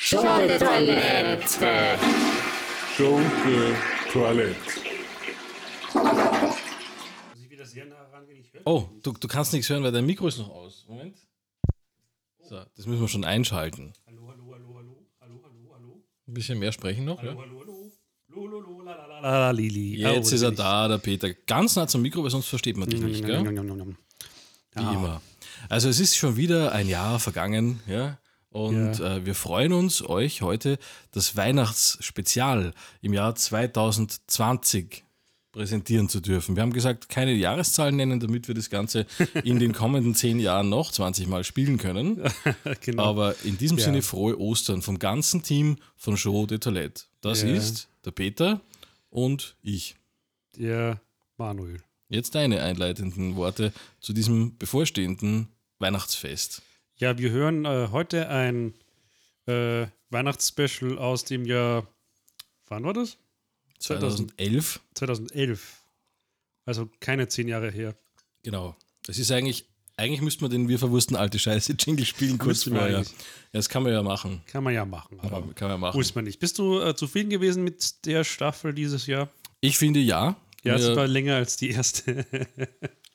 Schunke Toilette. Schunke Toilette. Muss ich wieder sehr nah rangehen? Ich höre Oh, du, du kannst nichts hören, weil dein Mikro ist noch aus. Moment. So, das müssen wir schon einschalten. Hallo, hallo, hallo, hallo, hallo, hallo, hallo. Ein bisschen mehr sprechen noch, ja? Hallo, hallo, hallo. Lo, lo, lo, la, la, la, la, la, Lili. Jetzt Oh, ist er da, der Peter. Ganz nah zum Mikro, weil sonst versteht man dich ich- nicht, gell? Wie immer. Also es ist schon wieder ein Jahr vergangen, ja. Und äh, wir freuen uns, euch heute das Weihnachtsspezial im Jahr 2020 präsentieren zu dürfen. Wir haben gesagt, keine Jahreszahlen nennen, damit wir das Ganze in den kommenden zehn Jahren noch 20 Mal spielen können. Genau. Aber in diesem Ja. Sinne frohe Ostern vom ganzen Team von Show de Toilette. Das Ja. ist der Peter und ich. Der Manuel. Jetzt deine einleitenden Worte zu diesem bevorstehenden Weihnachtsfest. Ja, wir hören äh, heute ein äh, Weihnachtsspecial aus dem Jahr, wann war das? 2011. 2011. Also keine zehn Jahre her. Genau. Das ist eigentlich, eigentlich müsste man den Wir verwursten alte Scheiße Jingle spielen kurz vorher. Ja, das kann man ja machen. Kann man ja machen. Aber Kann, kann man machen. muss man nicht. Bist du äh, zufrieden gewesen mit der Staffel dieses Jahr? Ich finde ja. Ja, es war länger als die erste.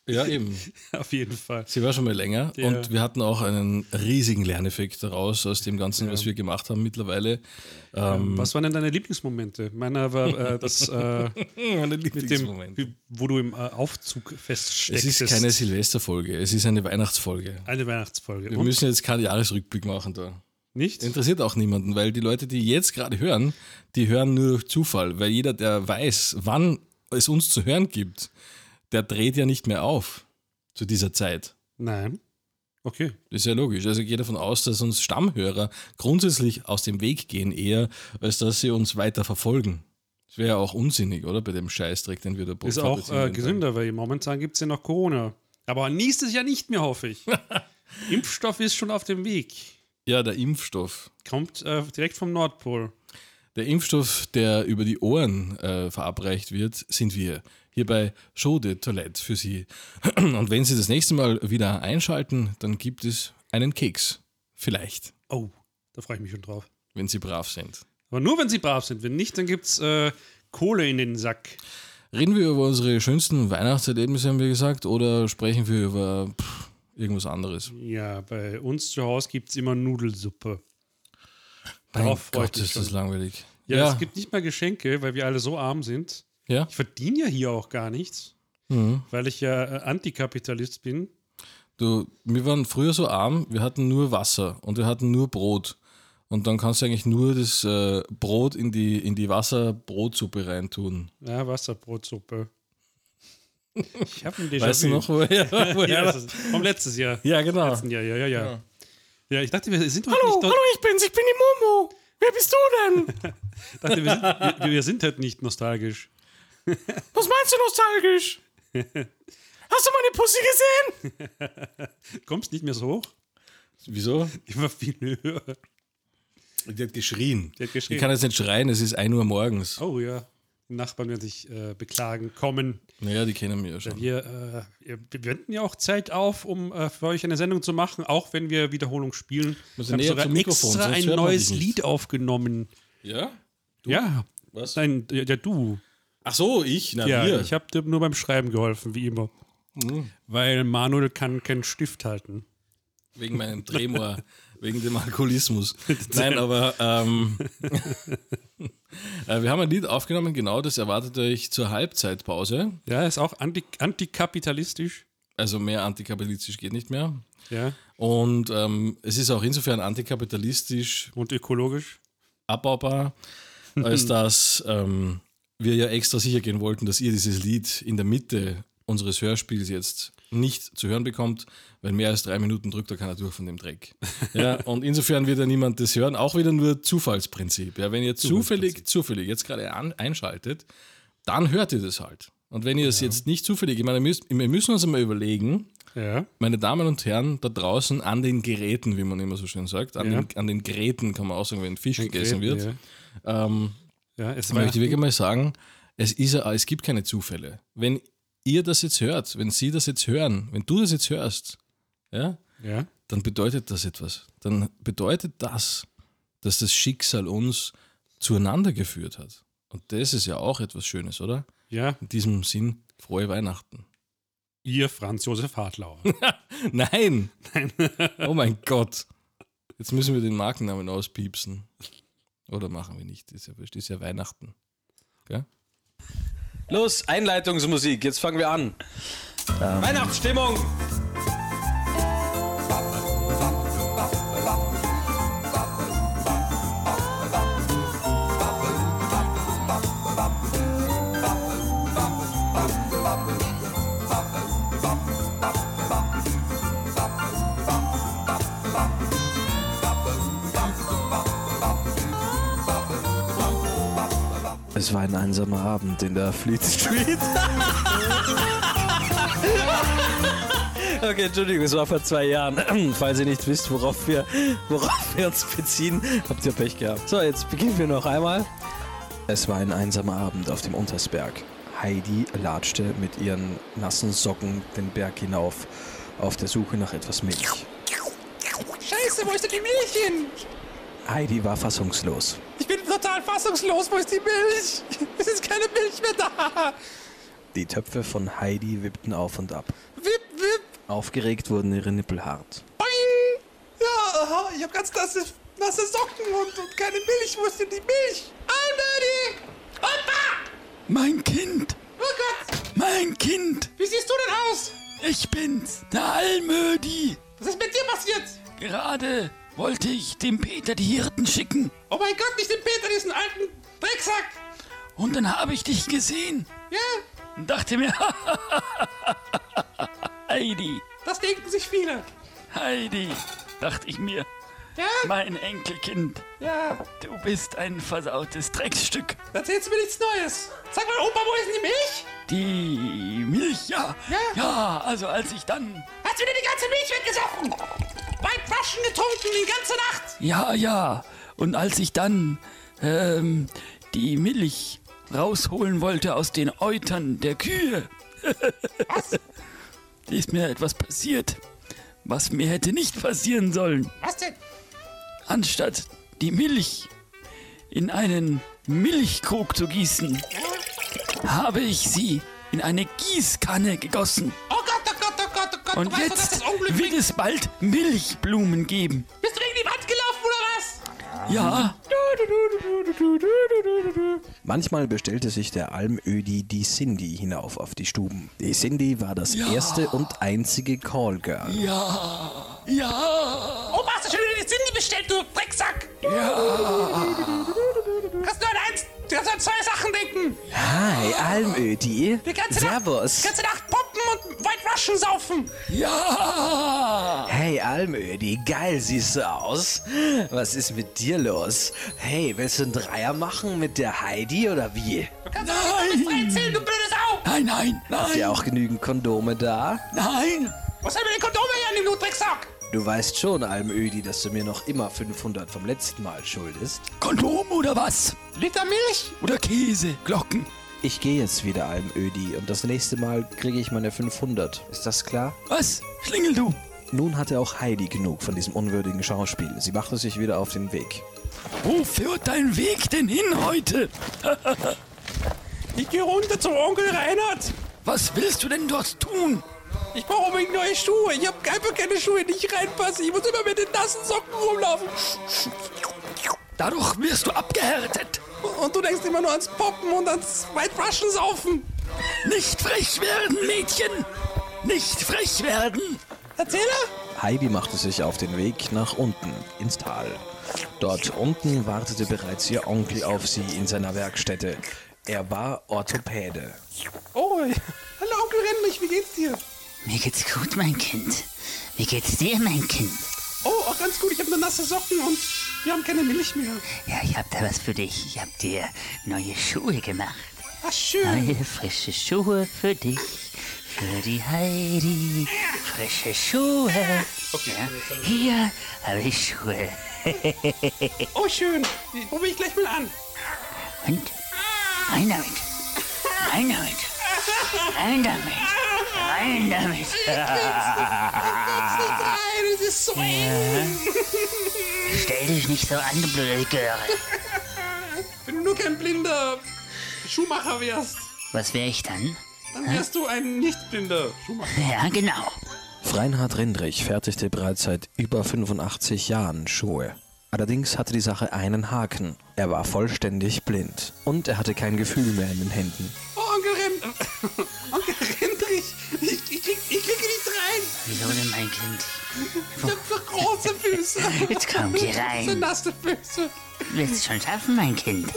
ja, eben. Auf jeden Fall. Sie war schon mal länger Ja. und wir hatten auch einen riesigen Lerneffekt daraus aus dem Ganzen, was wir gemacht haben mittlerweile. Ähm, Was waren denn deine Lieblingsmomente? Meiner war äh, das äh, meine mit dem, Lieblingsmomente. wie- wo du im äh, Aufzug Es feststeckst. ist keine Silvesterfolge, es ist eine Weihnachtsfolge. eine Weihnachtsfolge. Wir Und? müssen jetzt keinen Jahresrückblick machen da. Nicht? Interessiert auch niemanden, weil die Leute, die jetzt gerade hören, die hören nur durch Zufall, weil jeder, der weiß, wann es uns zu hören gibt, der dreht ja nicht mehr auf zu dieser Zeit. Nein. Okay. Das ist ja logisch. Also ich gehe davon aus, dass uns Stammhörer grundsätzlich aus dem Weg gehen eher, als dass sie uns weiter verfolgen. Das wäre ja auch unsinnig, oder? Bei dem Scheißdreck, den wir da Ist auch äh, gesünder, weil momentan gibt es ja noch Corona. Aber nächstes Jahr nicht mehr, hoffe ich. Impfstoff ist schon auf dem Weg. Ja, der Impfstoff. Kommt äh, direkt vom Nordpol. Der Impfstoff, der über die Ohren äh, verabreicht wird, sind wir. Hier bei Show de Toilette für Sie. Und wenn Sie das nächste Mal wieder einschalten, dann gibt es einen Keks. Vielleicht, Oh, da freue ich mich schon drauf. wenn Sie brav sind. Aber nur, wenn sie brav sind. Wenn nicht, dann gibt es äh, Kohle in den Sack. Reden wir über unsere schönsten Weihnachtserlebnisse, haben wir gesagt, oder sprechen wir über pff, irgendwas anderes? Ja, bei uns zu Hause gibt es immer Nudelsuppe. Mein Darauf Gott, ist das langweilig. Ja, ja, es gibt nicht mal Geschenke, weil wir alle so arm sind. Ja. Ich verdiene ja hier auch gar nichts, Mhm. weil ich ja äh, Antikapitalist bin. Du, wir waren früher so arm, wir hatten nur Wasser und wir hatten nur Brot. Und dann kannst du eigentlich nur das äh, Brot in die, in die Wasserbrotsuppe reintun. Ja, Wasserbrotsuppe. Ich habe ein Déjà-vu. Weißt du noch, woher? woher Ja, das- vom letztes Jahr. ja genau. Letzten Jahr, ja, ja, ja. Ja, ich dachte, wir sind doch Hallo, nicht. hallo, ich bin's, ich bin die Momo. Wer bist du denn? dachte, wir, sind, wir, wir sind halt nicht nostalgisch. Was meinst du nostalgisch? Hast du meine Pussy gesehen? Kommst nicht mehr so hoch? Wieso? Immer viel höher. Die hat geschrien. Die hat geschrien. Ich kann jetzt nicht schreien, es ist 1 Uhr morgens. Oh ja. Die Nachbarn werden sich äh, beklagen, kommen. Naja, die kennen mich ja schon. Wir, äh, wir wenden ja auch Zeit auf, um äh, für euch eine Sendung zu machen, auch wenn wir Wiederholung spielen. Wir haben näher sogar zum Mikrofon, extra ein neues. Lied aufgenommen. Ja? Ja. Was? Nein, ja, ja, du. Ach so, ich? Na, Ja, wir. ich habe dir nur beim Schreiben geholfen, wie immer. Mhm. Weil Manuel kann keinen Stift halten. Wegen meinem Tremor, wegen dem Alkoholismus. Nein, aber ähm, äh, wir haben ein Lied aufgenommen, genau, das erwartet euch zur Halbzeitpause. Ja, ist auch anti antikapitalistisch. Also mehr antikapitalistisch geht nicht mehr. Ja. Und ähm, es ist auch insofern antikapitalistisch Und ökologisch. abbaubar, als dass ähm, wir ja extra sicher gehen wollten, dass ihr dieses Lied in der Mitte unseres Hörspiels jetzt nicht zu hören bekommt, weil mehr als drei Minuten drückt da keiner durch von dem Dreck. Ja, und insofern wird ja niemand das hören, auch wieder nur Zufallsprinzip. Ja, wenn ihr zufällig, zufällig jetzt gerade an, einschaltet, dann hört ihr das halt. Und wenn ihr es jetzt nicht zufällig, ich meine, wir müssen, wir müssen uns einmal überlegen, Ja. meine Damen und Herren da draußen an den Geräten, wie man immer so schön sagt, an, Ja. den, an den Geräten kann man auch sagen, wenn Fisch gegessen wird, Ja, ähm, ja ich möchte wirklich mal sagen, es, ist, es gibt keine Zufälle. Wenn ihr das jetzt hört, wenn Sie das jetzt hören, wenn du das jetzt hörst, ja, ja. dann bedeutet das etwas. Dann bedeutet das, dass das Schicksal uns zueinander geführt hat. Und das ist ja auch etwas Schönes, oder? Ja, In diesem Sinn, frohe Weihnachten. ihr Franz Josef Hartlauer. Nein! oh mein Gott. Jetzt müssen wir den Markennamen auspiepsen. Oder machen wir nicht. Ist ja, wurscht, ist ja Weihnachten. Gell? Los, Einleitungsmusik, jetzt fangen wir an. Weihnachtsstimmung! War ein einsamer Abend in der Fleet Street. Okay, Entschuldigung, es war vor zwei Jahren. Falls ihr nicht wisst, worauf wir, worauf wir uns beziehen, habt ihr Pech gehabt. So, jetzt beginnen wir noch einmal. Es war ein einsamer Abend auf dem Untersberg. Heidi latschte mit ihren nassen Socken den Berg hinauf, auf der Suche nach etwas Milch. Scheiße, wo ist denn die Milch hin? Heidi war fassungslos. Ich bin total fassungslos. Wo ist die Milch? Es ist keine Milch mehr da. Die Töpfe von Heidi wippten auf und ab. Wip, wip, Aufgeregt wurden ihre Nippel hart. boing. Ja, aha, ich habe ganz nasse, nasse Socken und, und keine Milch. Wo ist denn die Milch? Almödi! Opa! Mein Kind, Oh Gott! mein Kind, Wie siehst du denn aus? ich bin's, der Almödi. Was ist mit dir passiert? Gerade wollte ich dem Peter die Hirten schicken Oh mein Gott, nicht den Peter, diesen alten Drecksack! und dann habe ich dich gesehen Ja, und dachte mir, Heidi, das denken sich viele. Heidi, dachte ich mir, Ja, mein Enkelkind, ja, du bist ein versautes Drecksstück. erzählst du mir nichts Neues. Sag mal, Opa, wo ist denn die Milch? Die Milch, ja, Ja. ja, also als ich dann, Hast du dir die ganze Milch weggesoffen? Weit waschen getrunken die ganze Nacht? ja, ja, und als ich dann ähm, die Milch rausholen wollte aus den Eutern der Kühe, Was? ist mir etwas passiert, was mir hätte nicht passieren sollen. Was denn? Anstatt die Milch in einen Milchkrug zu gießen, habe ich sie in eine Gießkanne gegossen. Oh Gott. Und du weißt jetzt das Unglück wird es bald Milchblumen geben. Bist du gegen die Wand gelaufen oder was? Ja, Manchmal bestellte sich der Almödi die Cindy hinauf auf die Stuben. Die Cindy war das Ja. erste und einzige Callgirl. ja, ja, Opa, hast du schon wieder die Cindy bestellt, du Drecksack? ja. Kannst du an eins, du kannst an zwei Sachen denken. Hi, Almödi. Die ganze Servus. Nacht, die ganze Nacht Russian saufen. Ja! Hey, Almödi, geil siehst du aus. Was ist mit dir los? Hey, willst du einen Dreier machen mit der Heidi oder wie? Du kannst nicht frei erzählen, du blöde Sau. Nein, nein, Habt ihr nein, auch genügend Kondome da? nein! Wo soll mir den Kondome hernehmen, du Drecksack? Du weißt schon, Almödi, dass du mir noch immer 500 vom letzten Mal schuldest. Kondom oder was? Liter Milch? Oder Käse, Glocken? Ich gehe jetzt wieder, Almödi, und das nächste Mal kriege ich meine 500. Ist das klar? Was? Schlingel du? Nun hatte auch Heidi genug von diesem unwürdigen Schauspiel. Sie machte sich wieder auf den Weg. Wo führt dein Weg denn hin heute? Ich gehe runter zum Onkel Reinhard. Was willst du denn dort tun? Ich brauche unbedingt neue Schuhe. Ich habe einfach keine Schuhe, die ich reinpasse. Ich muss immer mit den nassen Socken rumlaufen. Dadurch wirst du abgehärtet. Und du denkst immer nur ans Poppen und ans White Russian saufen. Nicht frech werden, Mädchen! Nicht frech werden! Erzähler? Heidi machte sich auf den Weg nach unten, ins Tal. Dort unten wartete bereits ihr Onkel auf sie in seiner Werkstätte. Er war Orthopäde. Oh, hallo Onkel Rennmich, wie geht's dir? Mir geht's gut, mein Kind. Wie geht's dir, mein Kind? Oh, auch ganz gut. Ich habe nur nasse Socken und wir haben keine Milch mehr. Ja, ich hab da was für dich. Ich hab dir neue Schuhe gemacht. Ach, schön. Neue frische Schuhe für dich. Für die Heidi. Frische Schuhe. Ja, hier habe ich Schuhe. Oh, schön. Die probiere ich gleich mal an. Und rein damit. Rein damit. Rein damit. Rein damit. Nein, es ist so eng. Stell dich nicht so an, du blöde Göre. Wenn du nur kein blinder Schuhmacher wärst, Was wäre ich dann? dann wärst du ein nicht blinder Schuhmacher. Ja, genau. Reinhard Rindrich fertigte bereits seit über 85 Jahren Schuhe. Allerdings hatte die Sache einen Haken. Er war vollständig blind. Und er hatte kein Gefühl mehr in den Händen. Oh, Onkel Rend... Wieso denn, mein Kind? Ich hab so große Füße. Jetzt kommt hier So rein. nasse Füße. Du wirst es schon schaffen, mein Kind.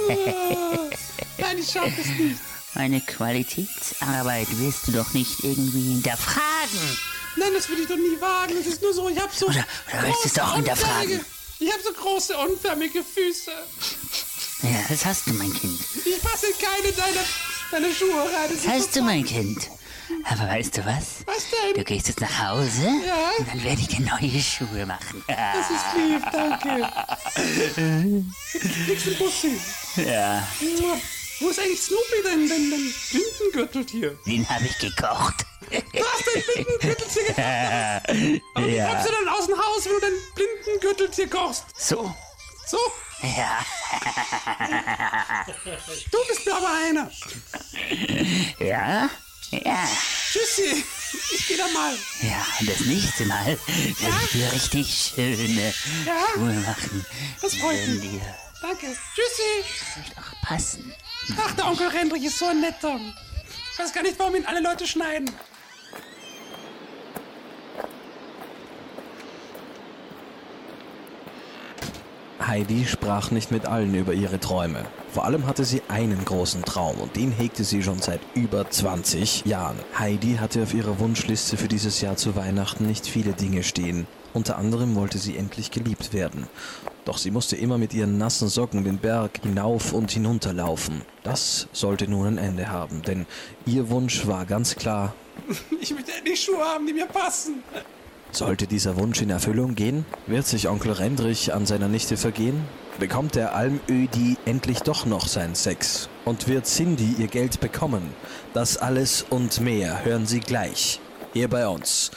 Nein, ich schaff es nicht. Meine Qualitätsarbeit wirst du doch nicht irgendwie hinterfragen. Nein, das will ich doch nie wagen. Es ist nur so, ich hab so Oder- oder willst du es doch hinterfragen? Ich hab so große, unförmige Füße. Ja, das hast du, mein Kind. Ich passe in keine deiner, deiner Schuhe rein. Das Das hast du, mein Kind. Aber weißt du was? Was Du denn? gehst jetzt nach Hause Ja. und dann werde ich dir neue Schuhe machen. Das ist lieb, danke. Du einen Bussi? Ja, Wo ist eigentlich Snoopy, dein, dein, dein Blindengürteltier? den habe ich gekocht. Du hast dein Blindengürteltier gekocht. Aber wie Ja. kommst du dann aus dem Haus, wenn du dein Blindengürteltier kochst? So, So, ja, du bist mir aber einer. ja, ja. Tschüssi, ich geh da mal. Ja, das nächste Mal werde ich dir richtig schöne Ja? Schuhe machen. Das freut mich. dir Danke. Tschüssi. doch passen. Ach, der Onkel Rendrich ist so ein netter. Ich weiß gar nicht, warum ihn alle Leute schneiden. Heidi sprach nicht mit allen über ihre Träume. Vor allem hatte sie einen großen Traum und den hegte sie schon seit über 20 Jahren. Heidi hatte auf ihrer Wunschliste für dieses Jahr zu Weihnachten nicht viele Dinge stehen. Unter anderem wollte sie endlich geliebt werden. Doch sie musste immer mit ihren nassen Socken den Berg hinauf und hinunter laufen. Das sollte nun ein Ende haben, denn ihr Wunsch war ganz klar, Ich möchte endlich Schuhe haben, die mir passen. Sollte dieser Wunsch in Erfüllung gehen? Wird sich Onkel Rendrich an seiner Nichte vergehen? Bekommt der Almödi endlich doch noch sein Sex? Und wird Cindy ihr Geld bekommen? Das alles und mehr hören Sie gleich. Hier bei uns.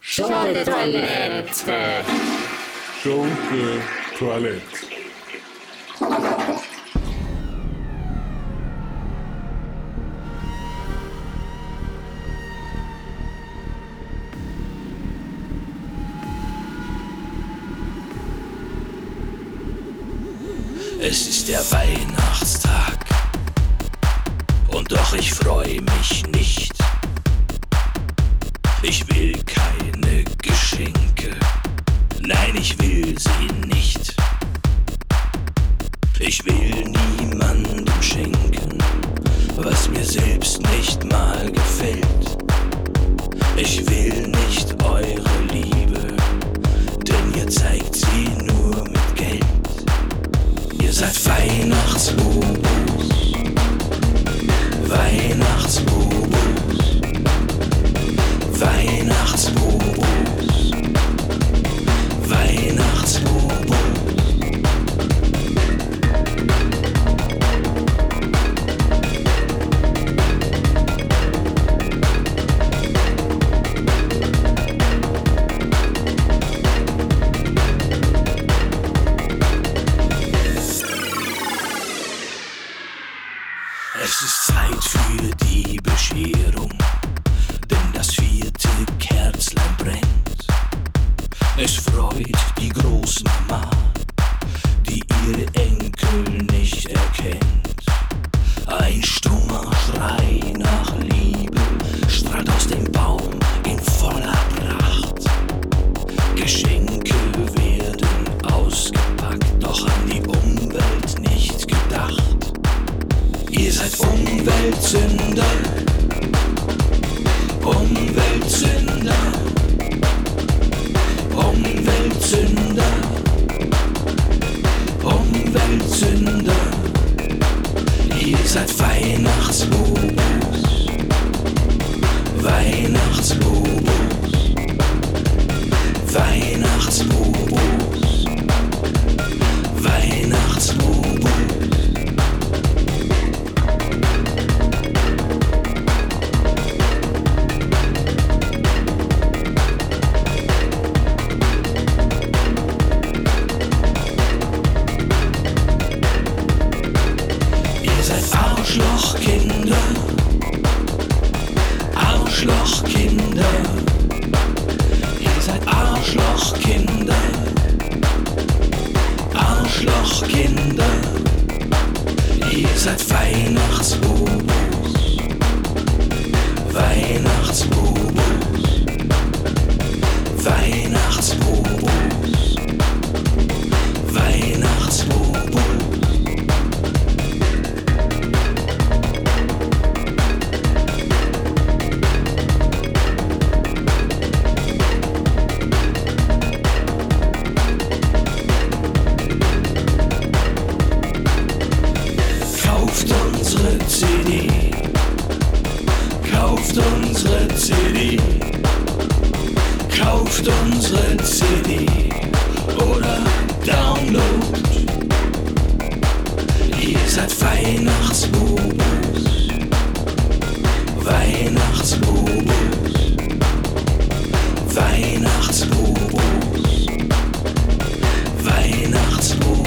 Schunke-Toilette. Schunke Toilette. Ich will nicht eure Liebe, denn ihr zeigt sie nur mit Geld. Ihr seid Weihnachtsbubus, Weihnachtsbubus, ihre Enkel nicht erkennt. Ein stummer Schrei nach Liebe strahlt aus dem Baum in voller Pracht. Geschenke werden ausgepackt, doch an die Umwelt nicht gedacht. Ihr seid Umweltsünder, Umweltsünder. Ihr seid Weihnachtsbubus, Weihnachtsbubus, Weihnachtsbubus, Weihnachtsbubus. Kauft unsere CD. Oder Download. Ihr seid Weihnachtsbobos. Weihnachtsbobos. Weihnachtsbobos. Weihnachtsbobos.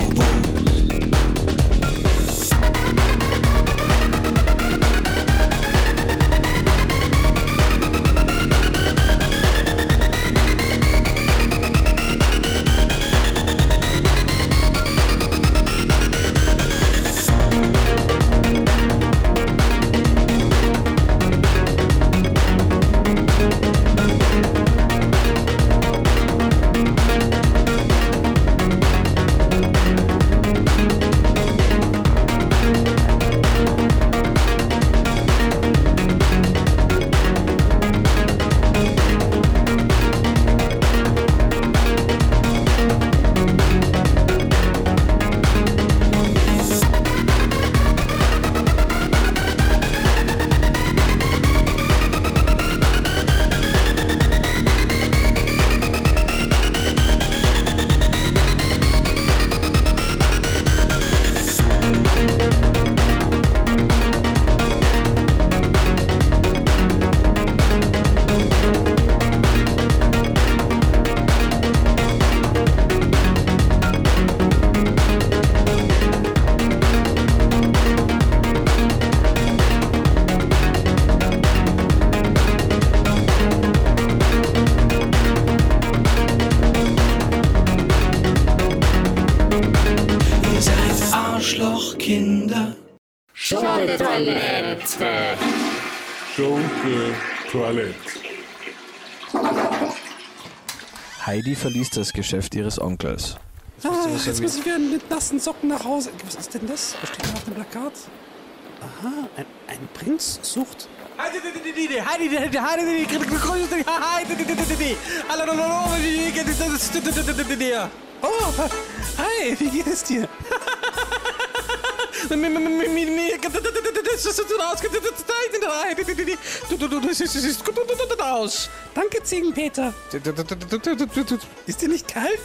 Toilette. Heidi verließ das Geschäft ihres Onkels. Ah, jetzt muss ich wieder mit nassen Socken nach Hause. Was ist denn das? Was steht da auf dem Plakat? Aha, ein, ein Prinz sucht. Oh, hi, wie geht es dir? Aus. Danke, Ziegenpeter. Ist dir nicht kalt?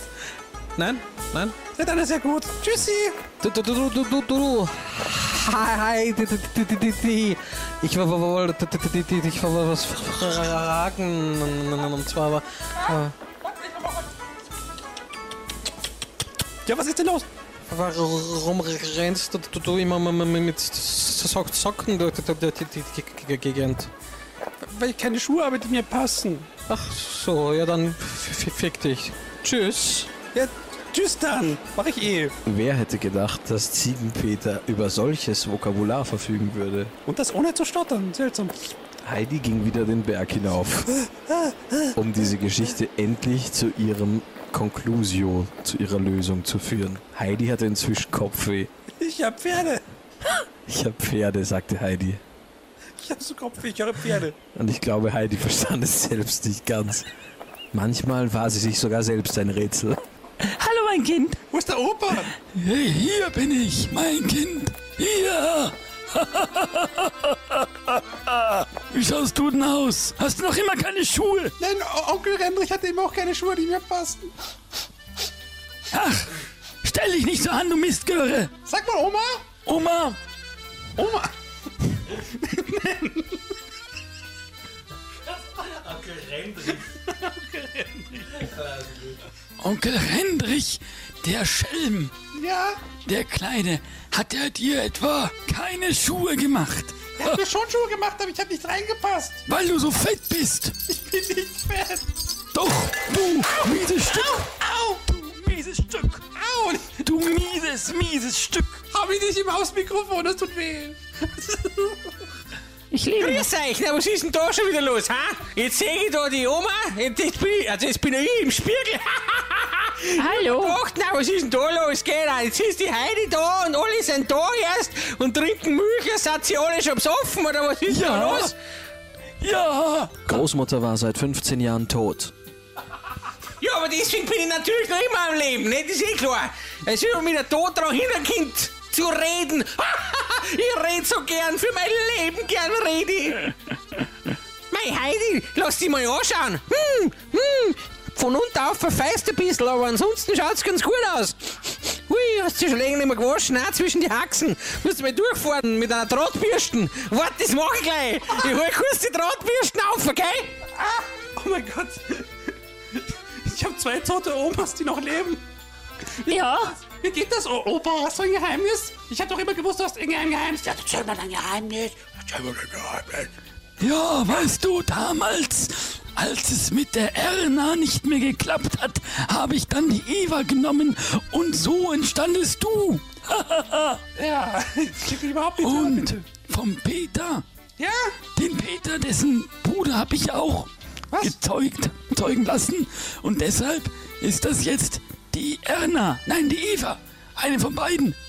Nein, nein. Ja, dann ist ja gut. Tschüssi. Hi, ich wollte ich wollte was fragen und zwar war äh, Ja, was ist denn los? Warum rennst du, immer mit mit Sock- Socken durch die, die, die, die, die Gegend? Weil ich keine Schuhe habe, die mir passen. Ach so, ja dann fick dich. Tschüss. Ja, tschüss dann. Mach ich eh. Wer hätte gedacht, dass Ziegenpeter über solches Vokabular verfügen würde? Und das ohne zu stottern. Seltsam. Heidi ging wieder den Berg hinauf, um diese Geschichte endlich zu ihrem Conclusio, zu ihrer Lösung zu führen. Heidi hatte inzwischen Kopfweh. Ich hab Pferde. Ich habe Pferde, sagte Heidi. Ich hab so Kopfweh, ich höre Pferde. Und ich glaube, Heidi verstand es selbst nicht ganz. Manchmal war sie sich sogar selbst ein Rätsel. Hallo, mein Kind. Wo ist der Opa? Hey, hier bin ich, mein Kind. Hier. Wie schaust du denn aus? Hast du noch immer keine Schuhe? Nein, Onkel Rendrich hatte eben auch keine Schuhe, die mir passen. Ach, stell dich nicht so an, du Mistgöre. Sag mal, Oma. Oma, Oma. Onkel Hendrich, der Schelm, Ja, der Kleine, hat er dir etwa keine Schuhe gemacht? er hat mir schon Schuhe gemacht, aber ich hab nicht reingepasst. Weil du so fett bist. Ich bin nicht fett. Doch, du mieses Stück. Au. Du mieses Stück. Au. Du mieses mieses, Stück. Hab ich nicht im Hausmikrofon, das tut weh. Ich liebe. Grüß euch, na was ist denn da schon wieder los, ha? Jetzt sehe ich da die Oma, jetzt bin ich, also jetzt bin ich im Spiegel. Hallo. Ach, na, was ist denn da los? Geh da, jetzt ist die Heidi da und alle sind da erst und trinken Milch, sind sie alle schon besoffen oder was ist da Ja. los? Ja, Großmutter war seit 15 Jahren tot. Ja, aber deswegen bin ich natürlich noch immer am Leben, ne? Das ist eh klar. Es ist mit der Tod daran Kind zu reden. ich rede so gern, für mein Leben gern rede ich. Mei Heidi, lass dich mal anschauen. Hm, hm. Von unten auf verfeist ein bisschen, aber ansonsten schaut's ganz gut aus. Hui, hast du schon länger nicht mehr gewaschen, auch zwischen die Haxen. Musst du mal durchfahren mit einer Drahtbürsten. Warte, das mach ich gleich. Ich hol kurz die Drahtbürsten auf, okay? Oh mein Gott. Ich habe zwei tote Omas, die noch leben. Ja. Wie geht das, O- Opa? Hast du ein Geheimnis? Ich habe doch immer gewusst, du hast irgendein Geheimnis. Ja, erzähl mal dein Geheimnis. Erzähl mal dein Geheimnis. ja, weißt du, damals, als es mit der Erna nicht mehr geklappt hat, habe ich dann die Eva genommen und so entstandest du. Ja, das klingt überhaupt nicht Und bitte. vom Peter, Ja? den Peter, dessen Bruder habe ich auch Was? gezeugt, zeugen lassen. Und deshalb ist das jetzt die Erna, nein, die Eva. Eine von beiden.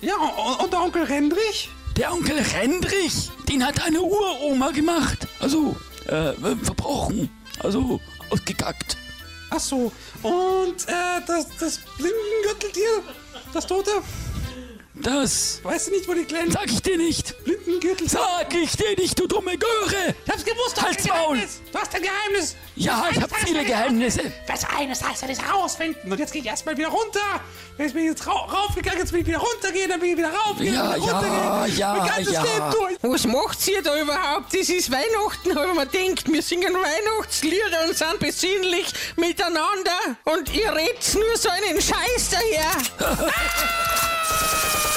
Ja, und, und der Onkel Rendrich? Der Onkel Rendrich, den hat eine Uroma gemacht. Also, äh, verbrochen. Also, ausgekackt. Ach so. Und äh, das, das Blindengürteltier, das Tote, Das weißt du nicht, wo die kleinen sag ich dir nicht. Blindengürtel? Sag ich dir nicht, du dumme Göre. Ich hab's gewusst, du Halt's hast ein Maul. Geheimnis. Du hast ein Geheimnis. Ja, ich habe viele Geheimnisse. Das eines heißt ja das rausfinden. Und jetzt gehe ich erstmal wieder runter. Jetzt bin ich jetzt rau raufgegangen, jetzt will ich wieder runtergehen, dann bin ich wieder raufgegangen, Ja, wieder ja, runtergehen. ja, mein ganzes ja. Leben durch. Was macht ihr da überhaupt? Das ist Weihnachten, aber man denkt, wir singen Weihnachtslieder und sind besinnlich miteinander und ihr redet nur so einen Scheiß daher. Ah!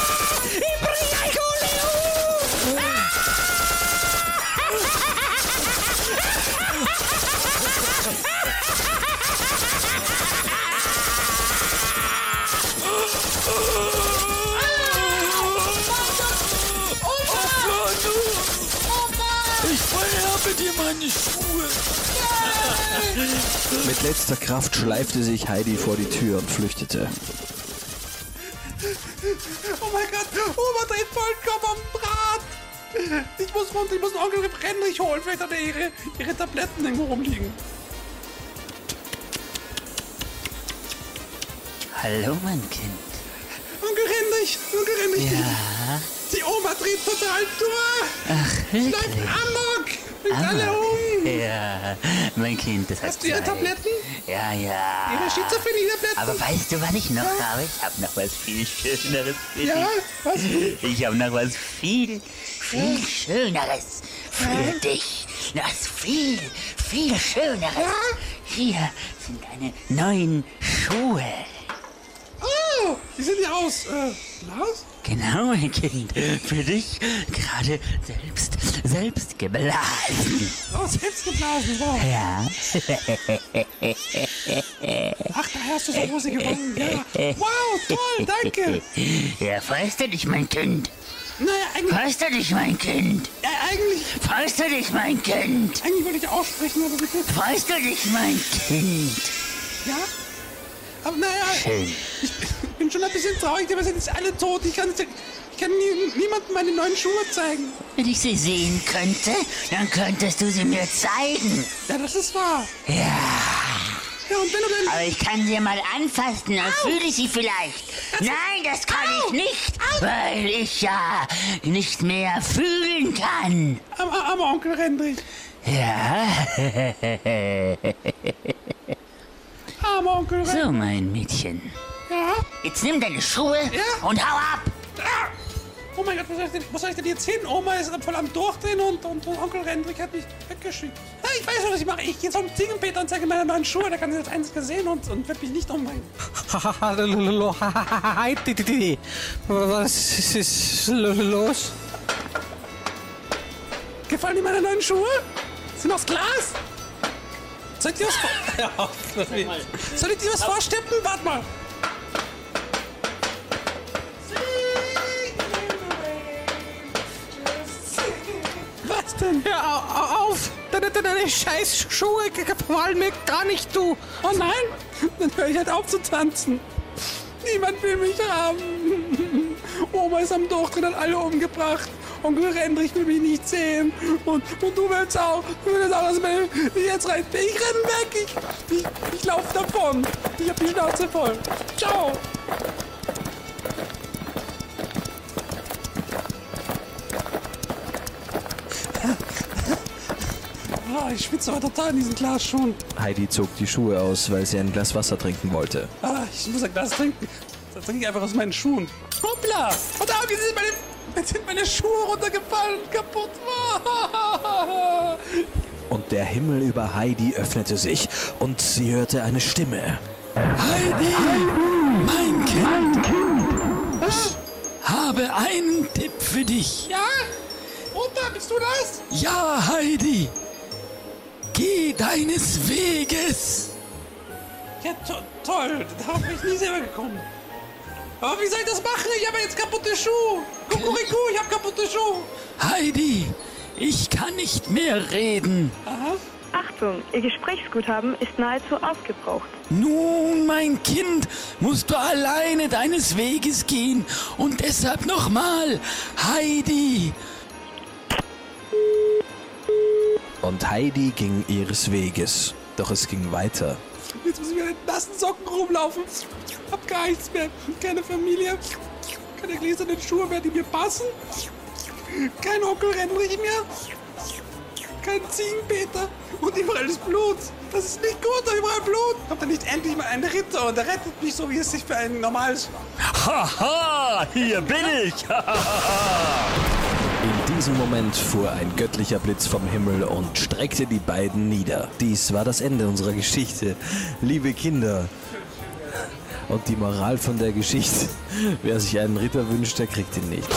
Vererbe dir meine Schuhe. Mit letzter Kraft schleifte sich Heidi vor die Tür und flüchtete. Oh mein Gott, Oma dreht vollkommen am Brat. Ich muss runter, ich muss einen Onkel Rendrich holen. Vielleicht hat er ihre, ihre Tabletten irgendwo rumliegen. Hallo, mein Kind. Onkel Rendrich. Ja. Die Oma dreht total durch. Ach, Läuft wirklich? Amok. Bringt alle um. Ja, mein Kind, das hat Hast du ihre. Tabletten? Ja, ja. Ihre Schizophrenie-Tabletten? Aber weißt du, was ich noch habe? Ich habe noch was viel Schöneres für Ja, was? dich. Ich habe noch was viel, viel Schöneres für dich. Was viel, viel Schöneres. Hier sind deine neuen Schuhe. Oh, die sind ja aus äh, Glas? Genau, mein Kind. Für dich gerade selbst, selbst geblasen. Oh, selbst geblasen. Wow. Ja. Ach, daher hast du so rosige Wangen. Ja. Wow, toll, danke. Ja, freust du dich, mein Kind? Naja, eigentlich, Freust du dich, mein Kind? äh, eigentlich, Freust du dich, mein Kind? eigentlich wollte ich aussprechen, aber bitte. Freust du dich, mein Kind? Ja? Aber naja, Schön. ich bin schon ein bisschen traurig, aber sind jetzt alle tot. Ich kann, ich kann nie, niemandem meine neuen Schuhe zeigen. Wenn ich sie sehen könnte, dann könntest du sie mir zeigen. Ja, das ist wahr. Ja. Ja, und wenn du dann... Aber ich kann sie mal anfassen, dann fühle ich sie vielleicht. Nein, das kann ich nicht, weil ich ja nicht mehr fühlen kann. Aber, aber Onkel Rendrich. Ja. Armer Onkel. So, mein Mädchen. Ja? Jetzt nimm deine Schuhe Ja. und hau ab. Ah! Oh mein Gott, wo soll ich denn, wo soll ich denn jetzt hin? Oma ist voll am Durchdrehen und, und, und Onkel Rendrich hat mich weggeschickt. Ja, ich weiß schon, was ich mache. Ich gehe zum Ziegenpeter und zeige meine neuen Schuhe. Der kann sie als einziger sehen und, und wird mich nicht umbringen. Was ist los? Gefallen dir meine neuen Schuhe? Sind aus Glas? Soll ich dir was, ja, Soll ich dir was vorsteppen? Warte mal. Was denn? Hör auf! Deine, deine scheiß Schuhe gefallen mir gar nicht, du! Oh nein! Dann höre ich halt auf zu tanzen. Niemand will mich haben. Oma ist am Durchdrehen und alle umgebracht. Onkel Rendrich will mich nicht sehen. Und, und du willst auch. Du willst auch, dass mir jetzt rein. Ich renn weg. Ich, ich, ich laufe davon. Ich hab die Schnauze voll. Ciao. Ah, ich schwitze aber total in diesen Glasschuhen. Heidi zog die Schuhe aus, weil sie ein Glas Wasser trinken wollte. Ah, ich muss ein Glas trinken. Das trinke ich einfach aus meinen Schuhen. Hoppla! Verdammt, jetzt sind meine, jetzt sind meine Schuhe runtergefallen und kaputt. Und der Himmel über Heidi öffnete sich und sie hörte eine Stimme. Heidi, mein Kind, habe einen Tipp für dich. Ja? Opa, bist du das? Ja, Heidi, geh deines Weges. Ja, to toll. Darauf bin ich nie selber gekommen. Aber wie soll ich das machen? Ich habe jetzt kaputte Schuhe. Kuckuckucku, ich habe kaputte Schuhe. Heidi, ich kann nicht mehr reden. Aha. Achtung, Ihr Gesprächsguthaben ist nahezu aufgebraucht. Nun, mein Kind, musst du alleine deines Weges gehen. Und deshalb nochmal, Heidi. Und Heidi ging ihres Weges. Doch es ging weiter. Jetzt muss ich wieder in nassen Socken rumlaufen. Hab gar nichts mehr. Keine Familie. Keine gläsernen Schuhe mehr, die mir passen. Kein Onkel Rendrich mehr. Kein Ziegenpeter. Und überall ist Blut. Das ist nicht gut, da überall Blut. Kommt da nicht endlich mal ein Ritter und der rettet mich so, wie es sich für ein normales... Haha, hier bin ich. In diesem Moment fuhr ein göttlicher Blitz vom Himmel und streckte die beiden nieder. Dies war das Ende unserer Geschichte. Liebe Kinder. Und die Moral von der Geschichte, wer sich einen Ritter wünscht, der kriegt ihn nicht.